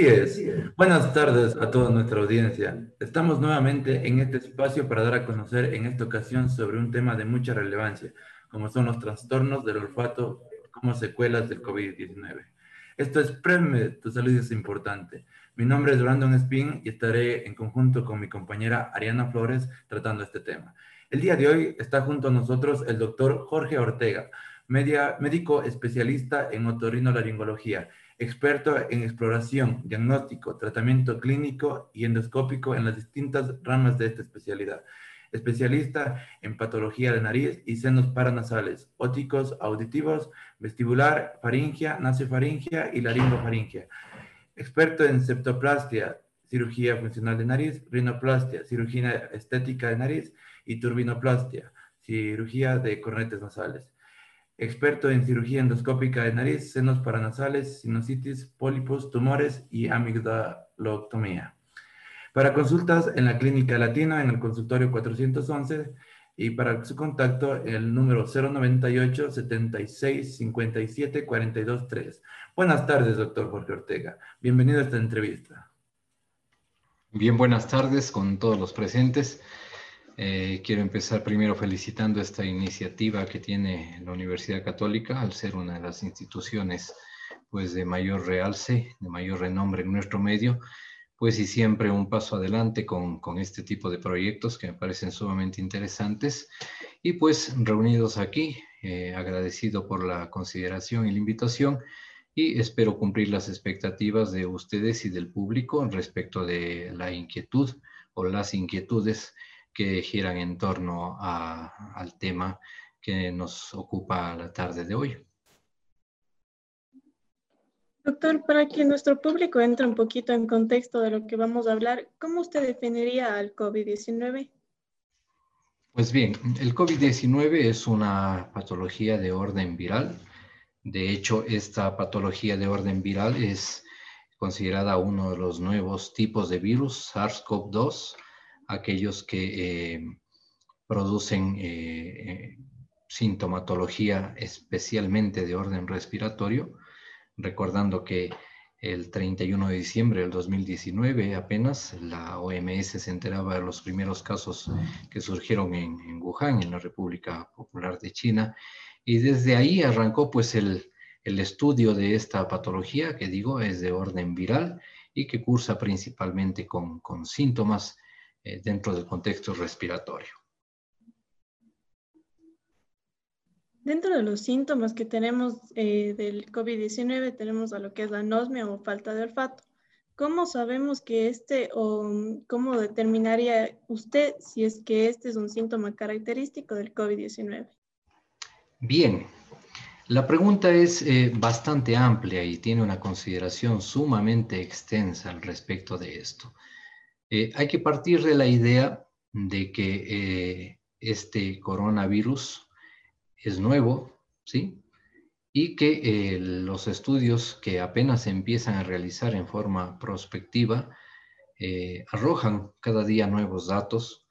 Así es. Buenas tardes a toda nuestra audiencia. Estamos nuevamente en este espacio para dar a conocer en esta ocasión sobre un tema de mucha relevancia, como son los trastornos del olfato como secuelas del COVID-19. Esto es Preme, tu salud es importante. Mi nombre es Brandon Spin y estaré en conjunto con mi compañera Ariana Flores tratando este tema. El día de hoy está junto a nosotros el doctor Jorge Ortega, médico especialista en otorrinolaringología, experto en exploración, diagnóstico, tratamiento clínico y endoscópico en las distintas ramas de esta especialidad. Especialista en patología de nariz y senos paranasales, óticos, auditivos, vestibular, faringia, nasofaringia y laringofaringia. Experto en septoplastia, cirugía funcional de nariz, rinoplastia, cirugía estética de nariz y turbinoplastia, cirugía de cornetes nasales experto en cirugía endoscópica de nariz, senos paranasales, sinusitis, pólipos, tumores y amigdaloctomía. Para consultas en la Clínica Latina, en el consultorio 411, y para su contacto, el número 098 76 57 42 3. Buenas tardes, doctor Jorge Ortega. Bienvenido a esta entrevista. Bien, buenas tardes con todos los presentes. Eh, quiero empezar primero felicitando esta iniciativa que tiene la Universidad Católica al ser una de las instituciones pues de mayor realce, de mayor renombre en nuestro medio, pues y siempre un paso adelante con, con este tipo de proyectos que me parecen sumamente interesantes. Y pues reunidos aquí, eh, agradecido por la consideración y la invitación y espero cumplir las expectativas de ustedes y del público respecto de la inquietud o las inquietudes que giran en torno al tema que nos ocupa la tarde de hoy. Doctor, para que nuestro público entre un poquito en contexto de lo que vamos a hablar, ¿cómo usted definiría al COVID-19? Pues bien, el COVID-19 es una patología de orden viral. De hecho, esta patología de orden viral es considerada uno de los nuevos tipos de virus, SARS-CoV-2, aquellos que eh, producen eh, sintomatología especialmente de orden respiratorio, recordando que el 31 de diciembre del 2019 apenas la OMS se enteraba de los primeros casos que surgieron en, en Wuhan, en la República Popular de China, y desde ahí arrancó pues el, el estudio de esta patología que digo es de orden viral y que cursa principalmente con, con síntomas eh, dentro del contexto respiratorio. Dentro de los síntomas que tenemos eh, del COVID-19 tenemos a lo que es la anosmia o falta de olfato. ¿Cómo sabemos que este o cómo determinaría usted si es que este es un síntoma característico del COVID-19? Bien, la pregunta es eh, bastante amplia y tiene una consideración sumamente extensa al respecto de esto. Eh, hay que partir de la idea de que eh, este coronavirus es nuevo, ¿sí? Y que eh, los estudios que apenas se empiezan a realizar en forma prospectiva arrojan cada día nuevos datos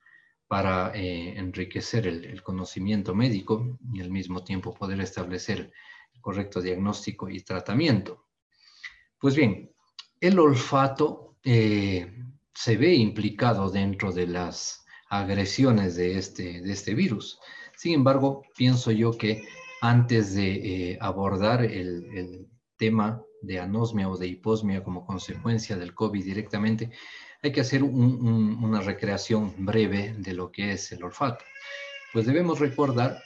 para enriquecer el, conocimiento médico y al mismo tiempo poder establecer el correcto diagnóstico y tratamiento. Pues bien, el olfato se ve implicado dentro de las agresiones de este, de este virus. Sin embargo, pienso yo que antes de eh, abordar el, tema de anosmia o de hiposmia como consecuencia del COVID directamente, hay que hacer una recreación breve de lo que es el olfato. Pues debemos recordar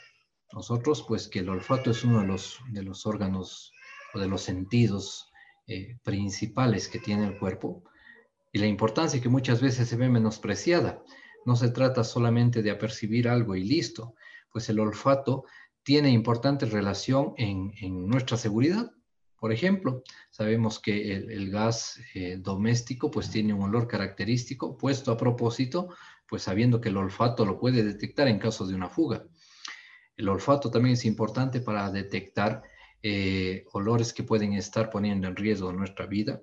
nosotros pues que el olfato es uno de los, de los órganos o de los sentidos eh, principales que tiene el cuerpo y la importancia que muchas veces se ve menospreciada. No se trata solamente de apercibir algo y listo, pues el olfato tiene importante relación en, nuestra seguridad. Por ejemplo, sabemos que el, gas eh, doméstico pues tiene un olor característico puesto a propósito, pues sabiendo que el olfato lo puede detectar en caso de una fuga. El olfato también es importante para detectar eh, olores que pueden estar poniendo en riesgo nuestra vida,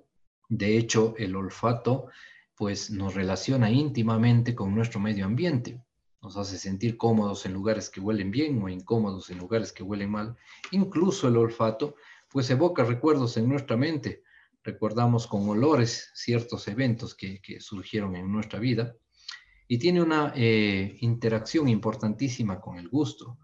de hecho, el olfato pues nos relaciona íntimamente con nuestro medio ambiente. Nos hace sentir cómodos en lugares que huelen bien o incómodos en lugares que huelen mal. Incluso el olfato pues evoca recuerdos en nuestra mente. recordamos con olores ciertos eventos que, surgieron en nuestra vida y tiene una eh, interacción importantísima con el gusto.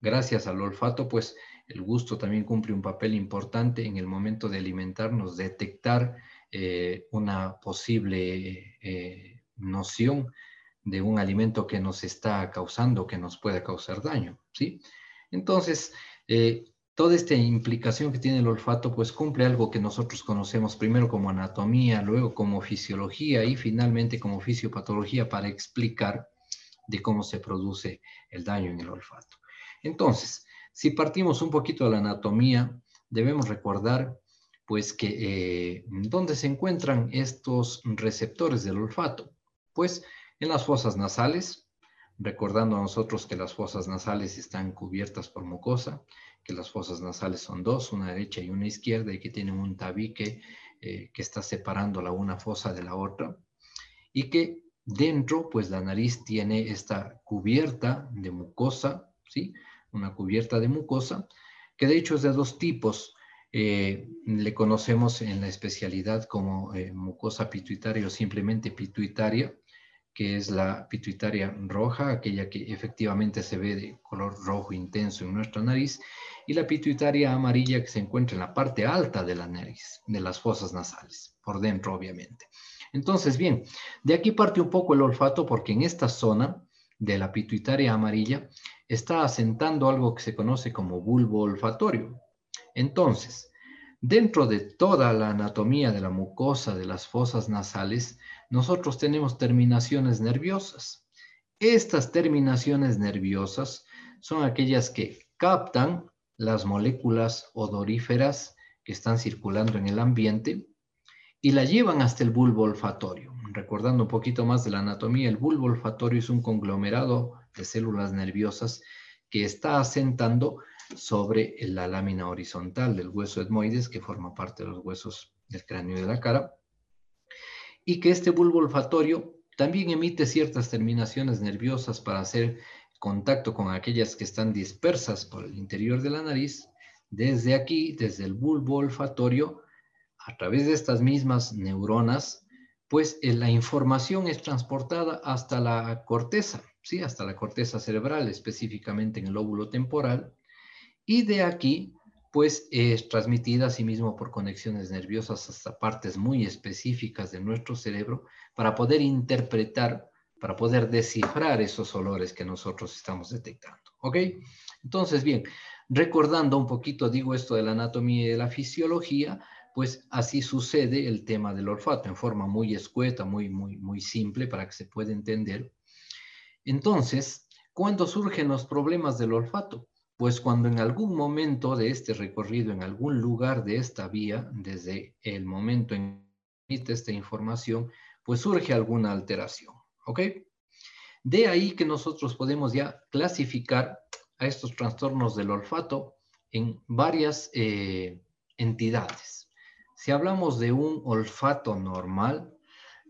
Gracias al olfato, pues el gusto también cumple un papel importante en el momento de alimentarnos, detectar eh, una posible eh, noción de un alimento que nos está causando, que nos puede causar daño, ¿sí? Entonces, toda esta implicación que tiene el olfato, pues cumple algo que nosotros conocemos primero como anatomía, luego como fisiología y finalmente como fisiopatología para explicar de cómo se produce el daño en el olfato. Entonces, si partimos un poquito de la anatomía, debemos recordar pues que eh, ¿dónde se encuentran estos receptores del olfato? Pues en las fosas nasales, recordando a nosotros que las fosas nasales están cubiertas por mucosa, que las fosas nasales son dos, una derecha y una izquierda, y que tienen un tabique eh, que está separando la una fosa de la otra, y que dentro, pues la nariz tiene esta cubierta de mucosa, ¿sí? Una cubierta de mucosa, que de hecho es de dos tipos. Eh, le conocemos en la especialidad como eh, mucosa pituitaria o simplemente pituitaria, que es la pituitaria roja, aquella que efectivamente se ve de color rojo intenso en nuestra nariz, y la pituitaria amarilla que se encuentra en la parte alta de la nariz, de las fosas nasales, por dentro obviamente. Entonces, bien, de aquí parte un poco el olfato porque en esta zona de la pituitaria amarilla está asentando algo que se conoce como bulbo olfatorio. Entonces, dentro de toda la anatomía de la mucosa de las fosas nasales, nosotros tenemos terminaciones nerviosas. Estas terminaciones nerviosas son aquellas que captan las moléculas odoríferas que están circulando en el ambiente y la llevan hasta el bulbo olfatorio. Recordando un poquito más de la anatomía, el bulbo olfatorio es un conglomerado de células nerviosas que está asentando sobre la lámina horizontal del hueso etmoides, que forma parte de los huesos del cráneo y de la cara, y que este bulbo olfatorio también emite ciertas terminaciones nerviosas para hacer contacto con aquellas que están dispersas por el interior de la nariz. Desde aquí, desde el bulbo olfatorio, a través de estas mismas neuronas, pues eh, la información es transportada hasta la corteza, ¿sí? hasta la corteza cerebral, específicamente en el lóbulo temporal, y de aquí pues es transmitida asimismo por conexiones nerviosas hasta partes muy específicas de nuestro cerebro para poder interpretar, para poder descifrar esos olores que nosotros estamos detectando. ¿Ok? Entonces, bien, recordando un poquito, digo esto de la anatomía y de la fisiología, pues así sucede el tema del olfato en forma muy escueta, muy, muy, muy simple para que se pueda entender. Entonces, ¿cuándo surgen los problemas del olfato? pues cuando en algún momento de este recorrido, en algún lugar de esta vía, desde el momento en que emite esta información, pues surge alguna alteración, ¿ok? De ahí que nosotros podemos ya clasificar a estos trastornos del olfato en varias eh, entidades. Si hablamos de un olfato normal,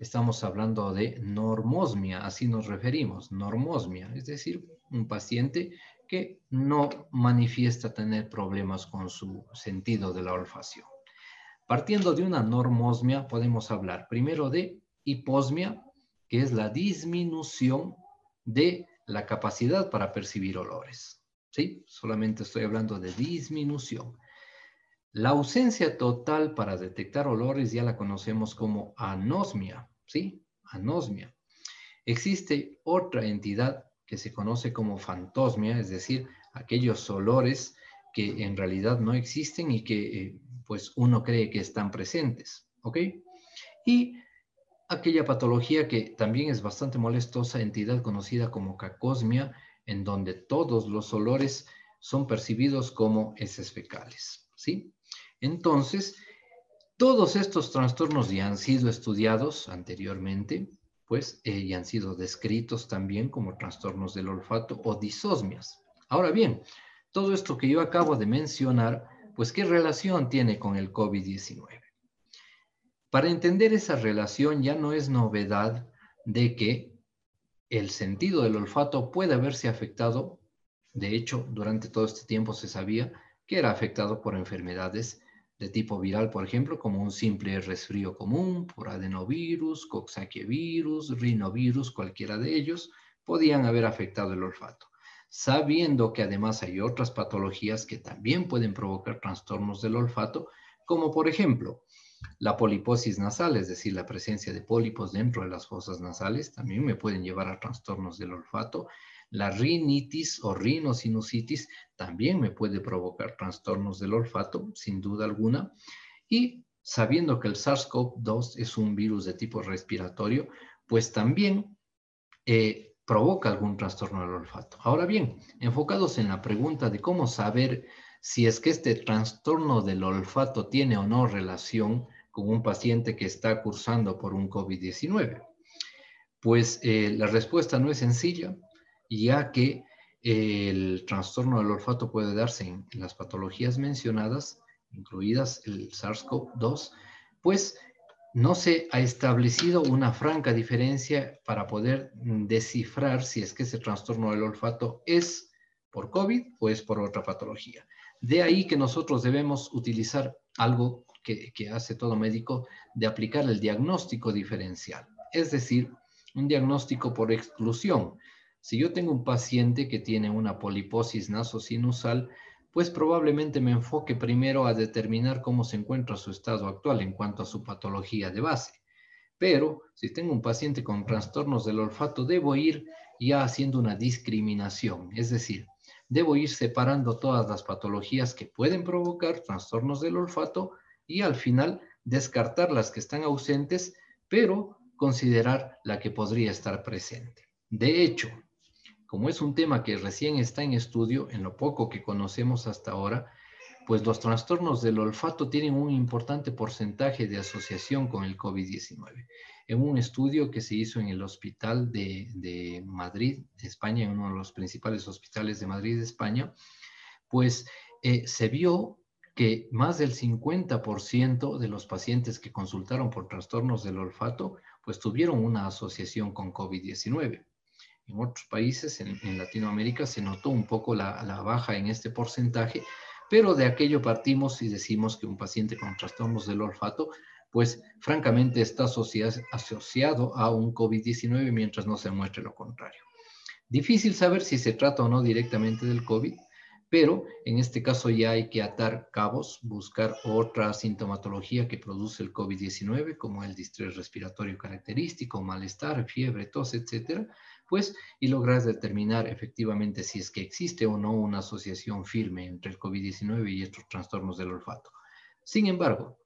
estamos hablando de normosmia, así nos referimos, normosmia, es decir, un paciente que no manifiesta tener problemas con su sentido de la olfacción. Partiendo de una normosmia, podemos hablar primero de hiposmia, que es la disminución de la capacidad para percibir olores. ¿Sí? Solamente estoy hablando de disminución. La ausencia total para detectar olores ya la conocemos como anosmia, ¿sí? Anosmia. Existe otra entidad que se conoce como fantosmia, es decir, aquellos olores que en realidad no existen y que eh, pues uno cree que están presentes, ¿ok? Y aquella patología que también es bastante molestosa, entidad conocida como cacosmia, en donde todos los olores son percibidos como heces fecales, ¿sí? Entonces, todos estos trastornos ya han sido estudiados anteriormente, pues eh, y han sido descritos también como trastornos del olfato o disosmias. Ahora bien, todo esto que yo acabo de mencionar, pues qué relación tiene con el COVID-19. Para entender esa relación ya no es novedad de que el sentido del olfato puede haberse afectado, de hecho, durante todo este tiempo se sabía que era afectado por enfermedades de tipo viral, por ejemplo, como un simple resfrío común por adenovirus, coxsackievirus, rinovirus, cualquiera de ellos, podían haber afectado el olfato, sabiendo que además hay otras patologías que también pueden provocar trastornos del olfato, como por ejemplo la poliposis nasal, es decir, la presencia de pólipos dentro de las fosas nasales, también me pueden llevar a trastornos del olfato, la rinitis o rinosinusitis también me puede provocar trastornos del olfato, sin duda alguna. Y sabiendo que el SARS-CoV-2 es un virus de tipo respiratorio, pues también eh, provoca algún trastorno del olfato. Ahora bien, enfocados en la pregunta de cómo saber si es que este trastorno del olfato tiene o no relación con un paciente que está cursando por un COVID-19. Pues eh, la respuesta no es sencilla ya que el trastorno del olfato puede darse en las patologías mencionadas, incluidas el SARS-CoV-2, pues no se ha establecido una franca diferencia para poder descifrar si es que ese trastorno del olfato es por COVID o es por otra patología. De ahí que nosotros debemos utilizar algo que, que hace todo médico, de aplicar el diagnóstico diferencial, es decir, un diagnóstico por exclusión si yo tengo un paciente que tiene una poliposis nasosinusal, pues probablemente me enfoque primero a determinar cómo se encuentra su estado actual en cuanto a su patología de base. Pero si tengo un paciente con trastornos del olfato, debo ir ya haciendo una discriminación, es decir, debo ir separando todas las patologías que pueden provocar trastornos del olfato y al final descartar las que están ausentes, pero considerar la que podría estar presente. De hecho, como es un tema que recién está en estudio, en lo poco que conocemos hasta ahora, pues los trastornos del olfato tienen un importante porcentaje de asociación con el COVID-19. En un estudio que se hizo en el Hospital de, Madrid, España, en uno de los principales hospitales de Madrid, España, pues eh, se vio que más del 50% de los pacientes que consultaron por trastornos del olfato, pues tuvieron una asociación con COVID-19 en otros países, en, Latinoamérica, se notó un poco la, baja en este porcentaje, pero de aquello partimos y decimos que un paciente con trastornos del olfato, pues francamente está asociado a un COVID-19 mientras no se muestre lo contrario. Difícil saber si se trata o no directamente del COVID, pero en este caso ya hay que atar cabos, buscar otra sintomatología que produce el COVID-19, como el distrés respiratorio característico, malestar, fiebre, tos, etcétera, pues, y lograr determinar efectivamente si es que existe o no una asociación firme entre el COVID-19 y estos trastornos del olfato. Sin embargo,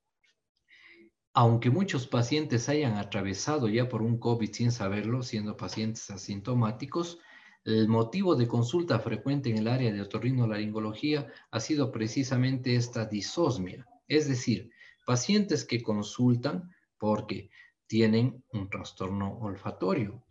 aunque muchos pacientes hayan atravesado ya por un COVID sin saberlo, siendo pacientes asintomáticos, el motivo de consulta frecuente en el área de otorrinolaringología ha sido precisamente esta disosmia, es decir, pacientes que consultan porque tienen un trastorno olfatorio,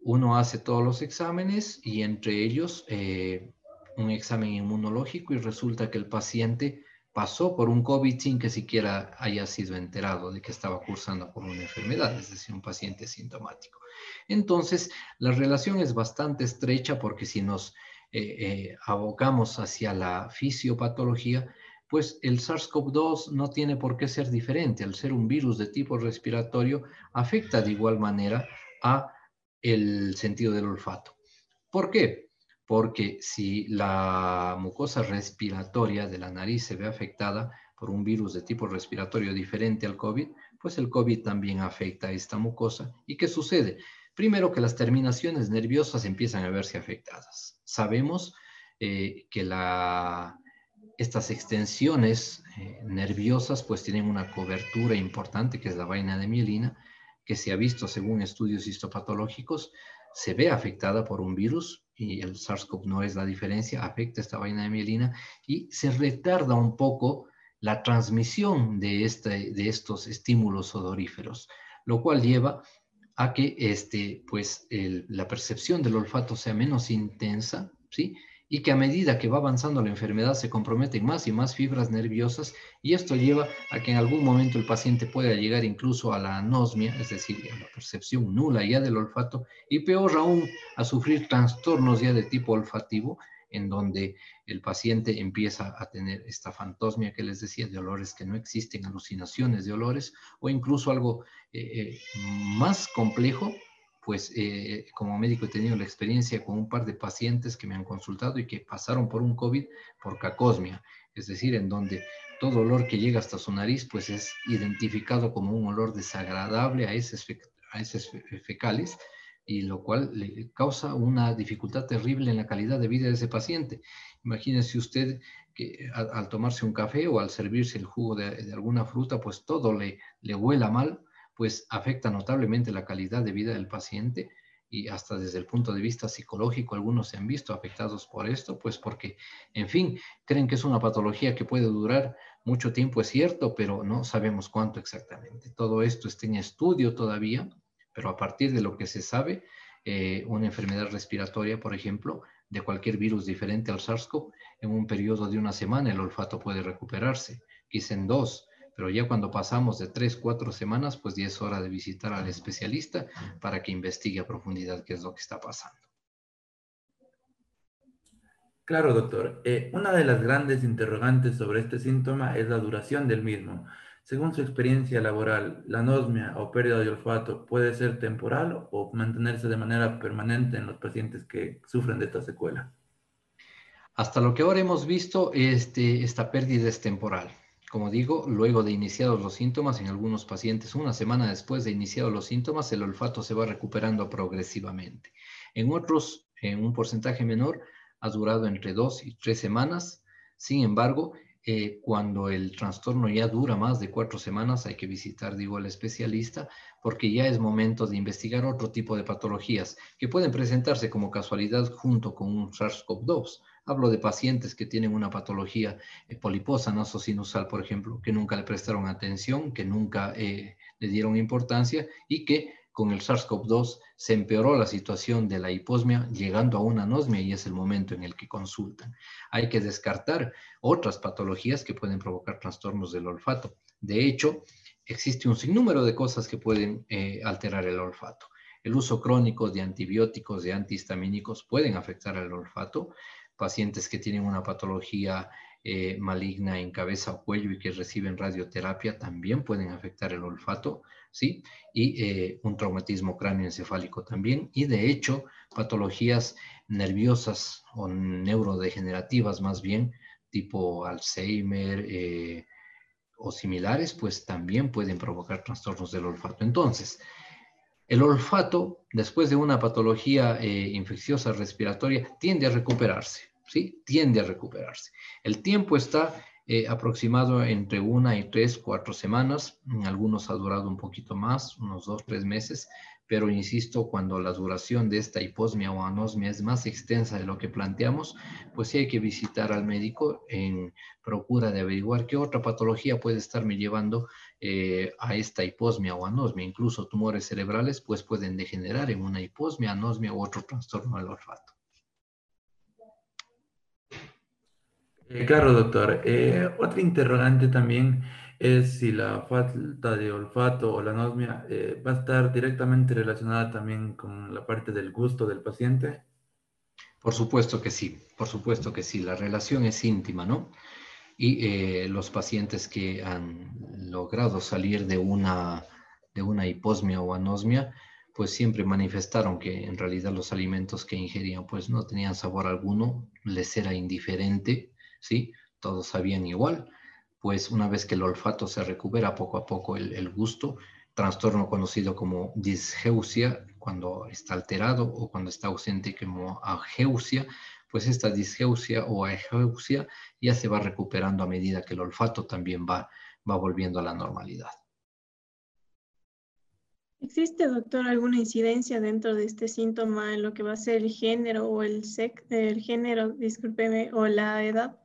uno hace todos los exámenes y entre ellos eh, un examen inmunológico y resulta que el paciente pasó por un COVID sin que siquiera haya sido enterado de que estaba cursando por una enfermedad, es decir, un paciente sintomático. Entonces, la relación es bastante estrecha porque si nos eh, eh, abocamos hacia la fisiopatología, pues el SARS-CoV-2 no tiene por qué ser diferente. Al ser un virus de tipo respiratorio, afecta de igual manera a el sentido del olfato. ¿Por qué? Porque si la mucosa respiratoria de la nariz se ve afectada por un virus de tipo respiratorio diferente al COVID, pues el COVID también afecta a esta mucosa. ¿Y qué sucede? Primero que las terminaciones nerviosas empiezan a verse afectadas. Sabemos eh, que la, estas extensiones eh, nerviosas pues tienen una cobertura importante que es la vaina de mielina que se ha visto según estudios histopatológicos, se ve afectada por un virus y el SARS-CoV no es la diferencia, afecta esta vaina de mielina y se retarda un poco la transmisión de, este, de estos estímulos odoríferos, lo cual lleva a que este, pues, la percepción del olfato sea menos intensa, ¿sí? y que a medida que va avanzando la enfermedad se comprometen más y más fibras nerviosas y esto lleva a que en algún momento el paciente pueda llegar incluso a la anosmia, es decir, a la percepción nula ya del olfato y peor aún a sufrir trastornos ya de tipo olfativo en donde el paciente empieza a tener esta fantosmia que les decía, de olores que no existen, alucinaciones de olores, o incluso algo eh, eh, más complejo, pues eh, como médico he tenido la experiencia con un par de pacientes que me han consultado y que pasaron por un COVID por cacosmia, es decir, en donde todo olor que llega hasta su nariz, pues es identificado como un olor desagradable a heces, fecales, y lo cual le causa una dificultad terrible en la calidad de vida de ese paciente. Imagínese usted que al, tomarse un café o al servirse el jugo de, alguna fruta, pues todo le, le huela mal, pues afecta notablemente la calidad de vida del paciente y hasta desde el punto de vista psicológico algunos se han visto afectados por esto, pues porque, en fin, creen que es una patología que puede durar mucho tiempo, es cierto, pero no sabemos cuánto exactamente. Todo esto está en estudio todavía, pero a partir de lo que se sabe, eh, una enfermedad respiratoria, por ejemplo, de cualquier virus diferente al SARS-CoV, en un periodo de una semana el olfato puede recuperarse, quizá en dos, pero ya cuando pasamos de tres, cuatro semanas, pues ya es hora de visitar al especialista para que investigue a profundidad qué es lo que está pasando. Claro, doctor. Eh, una de las grandes interrogantes sobre este síntoma es la duración del mismo. Según su experiencia laboral, la anosmia o pérdida de olfato puede ser temporal o mantenerse de manera permanente en los pacientes que sufren de esta secuela. Hasta lo que ahora hemos visto, este, esta pérdida es temporal. Como digo, luego de iniciados los síntomas, en algunos pacientes una semana después de iniciados los síntomas, el olfato se va recuperando progresivamente. En otros, en un porcentaje menor, ha durado entre dos y tres semanas. Sin embargo, eh, cuando el trastorno ya dura más de cuatro semanas, hay que visitar, digo, al especialista, porque ya es momento de investigar otro tipo de patologías que pueden presentarse como casualidad junto con un SARS-CoV-2 Hablo de pacientes que tienen una patología eh, poliposa nasosinusal, por ejemplo, que nunca le prestaron atención, que nunca eh, le dieron importancia y que con el SARS-CoV-2 se empeoró la situación de la hiposmia, llegando a una anosmia y es el momento en el que consultan. Hay que descartar otras patologías que pueden provocar trastornos del olfato. De hecho, existe un sinnúmero de cosas que pueden eh, alterar el olfato. El uso crónico de antibióticos, de antihistamínicos pueden afectar al olfato pacientes que tienen una patología eh, maligna en cabeza o cuello y que reciben radioterapia también pueden afectar el olfato, ¿sí? Y eh, un traumatismo cráneoencefálico también. Y de hecho, patologías nerviosas o neurodegenerativas más bien, tipo Alzheimer eh, o similares, pues también pueden provocar trastornos del olfato. Entonces, el olfato, después de una patología eh, infecciosa respiratoria, tiende a recuperarse, ¿sí? Tiende a recuperarse. El tiempo está eh, aproximado entre una y tres, cuatro semanas. algunos ha durado un poquito más, unos dos, tres meses, pero insisto, cuando la duración de esta hiposmia o anosmia es más extensa de lo que planteamos, pues sí hay que visitar al médico en procura de averiguar qué otra patología puede estarme llevando eh, a esta hiposmia o anosmia. Incluso tumores cerebrales pues pueden degenerar en una hiposmia, anosmia u otro trastorno del olfato. Eh, claro, doctor. Eh, otra interrogante también es si la falta de olfato o la anosmia eh, va a estar directamente relacionada también con la parte del gusto del paciente. Por supuesto que sí, por supuesto que sí, la relación es íntima, ¿no? Y eh, los pacientes que han logrado salir de una, de una hiposmia o anosmia, pues siempre manifestaron que en realidad los alimentos que ingerían pues no tenían sabor alguno, les era indiferente, ¿sí? Todos sabían igual pues una vez que el olfato se recupera poco a poco el, gusto, trastorno conocido como disgeusia, cuando está alterado o cuando está ausente como ageusia, pues esta disgeusia o ageusia ya se va recuperando a medida que el olfato también va, va volviendo a la normalidad. ¿Existe, doctor, alguna incidencia dentro de este síntoma en lo que va a ser el género o el, sec, el género, discúlpeme, o la edad?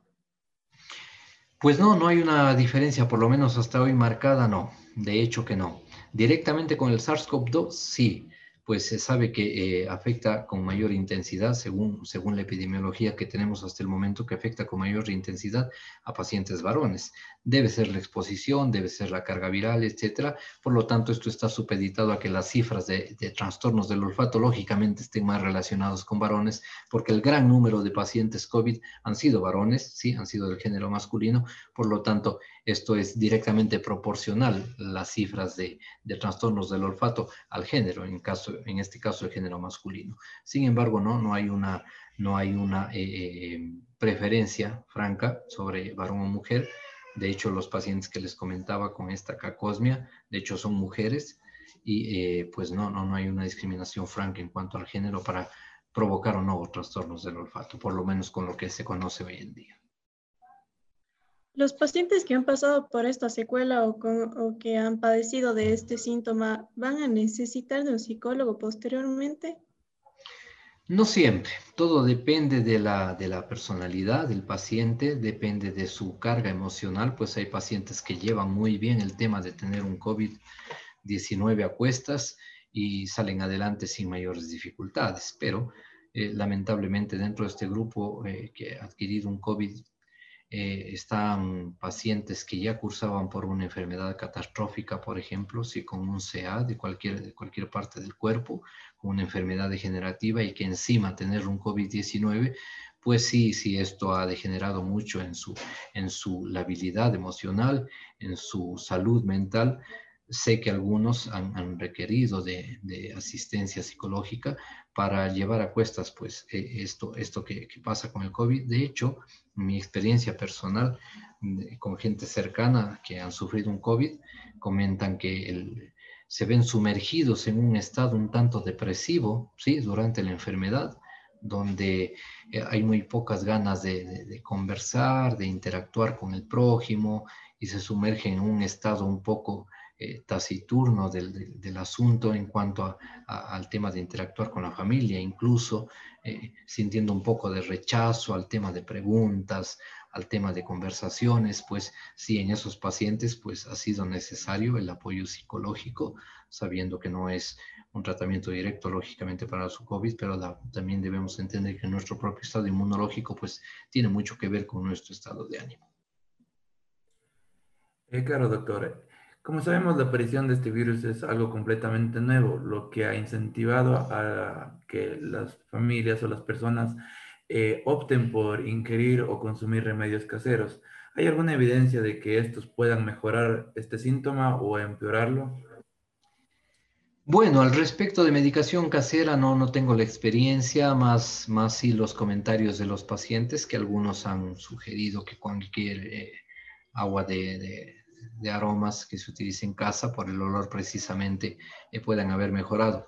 Pues no, no hay una diferencia, por lo menos hasta hoy marcada, no. De hecho que no. Directamente con el SARS-CoV-2, sí. Pues se sabe que eh, afecta con mayor intensidad, según, según la epidemiología que tenemos hasta el momento, que afecta con mayor intensidad a pacientes varones. Debe ser la exposición, debe ser la carga viral, etcétera. Por lo tanto, esto está supeditado a que las cifras de, de trastornos del olfato lógicamente estén más relacionados con varones, porque el gran número de pacientes COVID han sido varones, sí, han sido del género masculino. Por lo tanto, esto es directamente proporcional, las cifras de, de trastornos del olfato al género, en caso en este caso el género masculino. Sin embargo, no, no hay una, no hay una eh, eh, preferencia franca sobre varón o mujer. De hecho, los pacientes que les comentaba con esta cacosmia, de hecho son mujeres y eh, pues no, no, no hay una discriminación franca en cuanto al género para provocar o no trastornos del olfato, por lo menos con lo que se conoce hoy en día. Los pacientes que han pasado por esta secuela o, que han padecido de este síntoma, ¿van a necesitar de un psicólogo posteriormente? No siempre, todo depende de la, de la personalidad del paciente, depende de su carga emocional, pues hay pacientes que llevan muy bien el tema de tener un COVID-19 a cuestas y salen adelante sin mayores dificultades, pero eh, lamentablemente dentro de este grupo eh, que ha adquirido un COVID eh, están pacientes que ya cursaban por una enfermedad catastrófica, por ejemplo, si con un CA de cualquier, de cualquier parte del cuerpo, con una enfermedad degenerativa y que encima tener un COVID-19, pues sí, sí, esto ha degenerado mucho en su, en su labilidad emocional, en su salud mental. Sé que algunos han, requerido de, de, asistencia psicológica para llevar a cuestas pues e, esto, esto que, pasa con el COVID. De hecho, mi experiencia personal con gente cercana que han sufrido un COVID, comentan que se ven sumergidos en un estado un tanto depresivo, ¿sí? Durante la enfermedad, donde eh, hay muy pocas ganas de, conversar, de interactuar con el prójimo y se sumergen en un estado un poco eh, taciturno del, asunto en cuanto al tema de interactuar con la familia, incluso eh, sintiendo un poco de rechazo al tema de preguntas, al tema de conversaciones, pues sí, en esos pacientes pues ha sido necesario el apoyo psicológico, sabiendo que no es un tratamiento directo lógicamente para su COVID, pero también debemos entender que nuestro propio estado inmunológico pues tiene mucho que ver con nuestro estado de ánimo. Eh, claro, doctor. Como sabemos, la aparición de este virus es algo completamente nuevo, lo que ha incentivado a que las familias o las personas eh, opten por ingerir o consumir remedios caseros. ¿Hay alguna evidencia de que estos puedan mejorar este síntoma o empeorarlo? Bueno, al respecto de medicación casera no, no tengo la experiencia, más, más sí los comentarios de los pacientes que algunos han sugerido que cualquier eh, agua de de aromas que se utilicen en casa por el olor precisamente eh, puedan haber mejorado.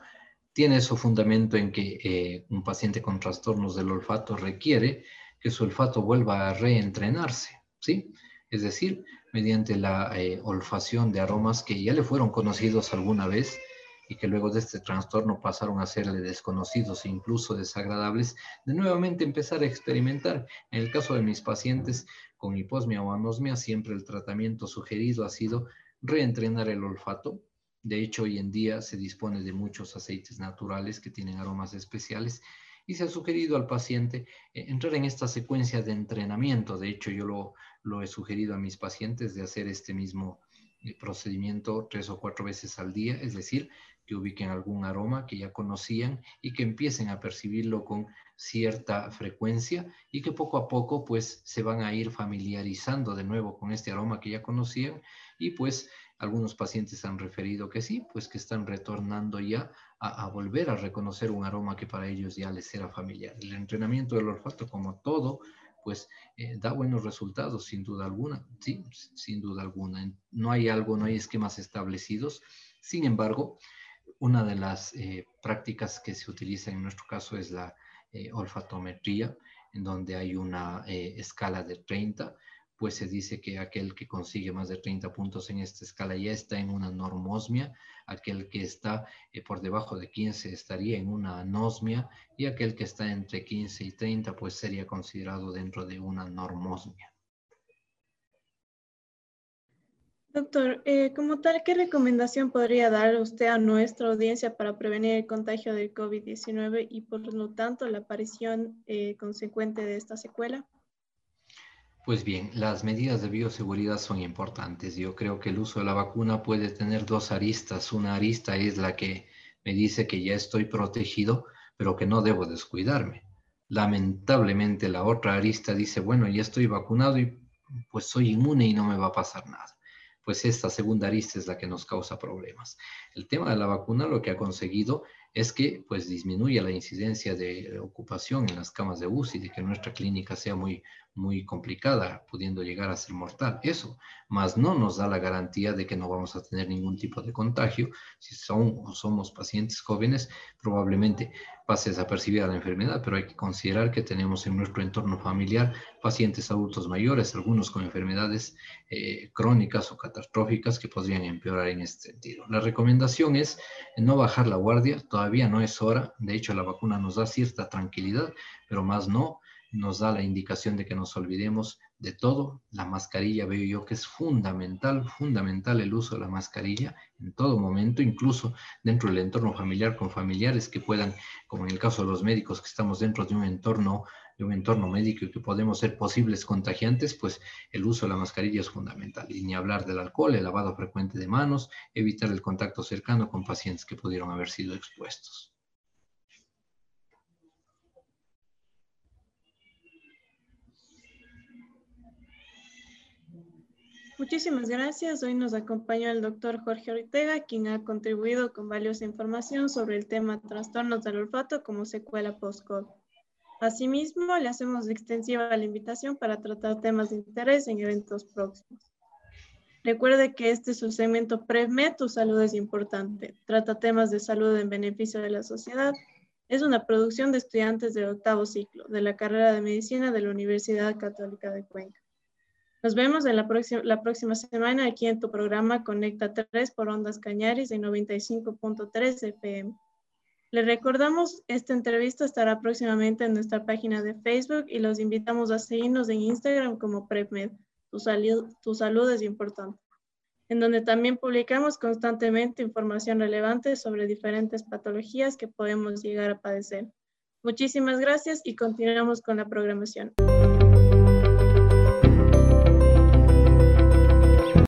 Tiene su fundamento en que eh, un paciente con trastornos del olfato requiere que su olfato vuelva a reentrenarse, ¿sí? Es decir, mediante la eh, olfacción de aromas que ya le fueron conocidos alguna vez y que luego de este trastorno pasaron a serle desconocidos e incluso desagradables, de nuevamente empezar a experimentar. En el caso de mis pacientes, con hiposmia o anosmia, siempre el tratamiento sugerido ha sido reentrenar el olfato. De hecho, hoy en día se dispone de muchos aceites naturales que tienen aromas especiales y se ha sugerido al paciente eh, entrar en esta secuencia de entrenamiento. De hecho, yo lo, lo he sugerido a mis pacientes de hacer este mismo eh, procedimiento tres o cuatro veces al día, es decir, que ubiquen algún aroma que ya conocían y que empiecen a percibirlo con cierta frecuencia y que poco a poco pues se van a ir familiarizando de nuevo con este aroma que ya conocían y pues algunos pacientes han referido que sí, pues que están retornando ya a, volver a reconocer un aroma que para ellos ya les era familiar. El entrenamiento del olfato como todo pues eh, da buenos resultados sin duda alguna, sí, sin duda alguna. No hay algo, no hay esquemas establecidos. Sin embargo, una de las eh, prácticas que se utiliza en nuestro caso es la eh, olfatometría, en donde hay una eh, escala de 30, pues se dice que aquel que consigue más de 30 puntos en esta escala ya está en una normosmia, aquel que está eh, por debajo de 15 estaría en una anosmia y aquel que está entre 15 y 30 pues sería considerado dentro de una normosmia. Doctor, eh, como tal, ¿qué recomendación podría dar usted a nuestra audiencia para prevenir el contagio del COVID-19 y por lo tanto la aparición eh, consecuente de esta secuela? Pues bien, las medidas de bioseguridad son importantes. Yo creo que el uso de la vacuna puede tener dos aristas. Una arista es la que me dice que ya estoy protegido, pero que no debo descuidarme. Lamentablemente la otra arista dice, bueno, ya estoy vacunado y pues soy inmune y no me va a pasar nada pues esta segunda arista es la que nos causa problemas. El tema de la vacuna lo que ha conseguido es que pues disminuye la incidencia de ocupación en las camas de UCI, de que nuestra clínica sea muy, muy complicada, pudiendo llegar a ser mortal. Eso, más no nos da la garantía de que no vamos a tener ningún tipo de contagio. Si son o somos pacientes jóvenes, probablemente pase desapercibida la enfermedad, pero hay que considerar que tenemos en nuestro entorno familiar pacientes adultos mayores, algunos con enfermedades eh, crónicas o catastróficas que podrían empeorar en este sentido. La recomendación es no bajar la guardia, todavía no es hora, de hecho la vacuna nos da cierta tranquilidad, pero más no nos da la indicación de que nos olvidemos de todo. La mascarilla veo yo que es fundamental, fundamental el uso de la mascarilla en todo momento, incluso dentro del entorno familiar con familiares que puedan, como en el caso de los médicos que estamos dentro de un entorno de un entorno médico y que podemos ser posibles contagiantes, pues el uso de la mascarilla es fundamental. Y ni hablar del alcohol, el lavado frecuente de manos, evitar el contacto cercano con pacientes que pudieron haber sido expuestos. Muchísimas gracias. Hoy nos acompaña el doctor Jorge Ortega, quien ha contribuido con valiosa información sobre el tema trastornos del olfato como secuela post-COVID. Asimismo, le hacemos extensiva la invitación para tratar temas de interés en eventos próximos. Recuerde que este es su segmento PrevMed, tu salud es importante. Trata temas de salud en beneficio de la sociedad. Es una producción de estudiantes del octavo ciclo de la carrera de medicina de la Universidad Católica de Cuenca. Nos vemos en la, próxima, la próxima semana aquí en tu programa Conecta 3 por Ondas Cañaris en 95.3 FM. Le recordamos, esta entrevista estará próximamente en nuestra página de Facebook y los invitamos a seguirnos en Instagram como PrepMed. Tu salud, tu salud es importante. En donde también publicamos constantemente información relevante sobre diferentes patologías que podemos llegar a padecer. Muchísimas gracias y continuamos con la programación.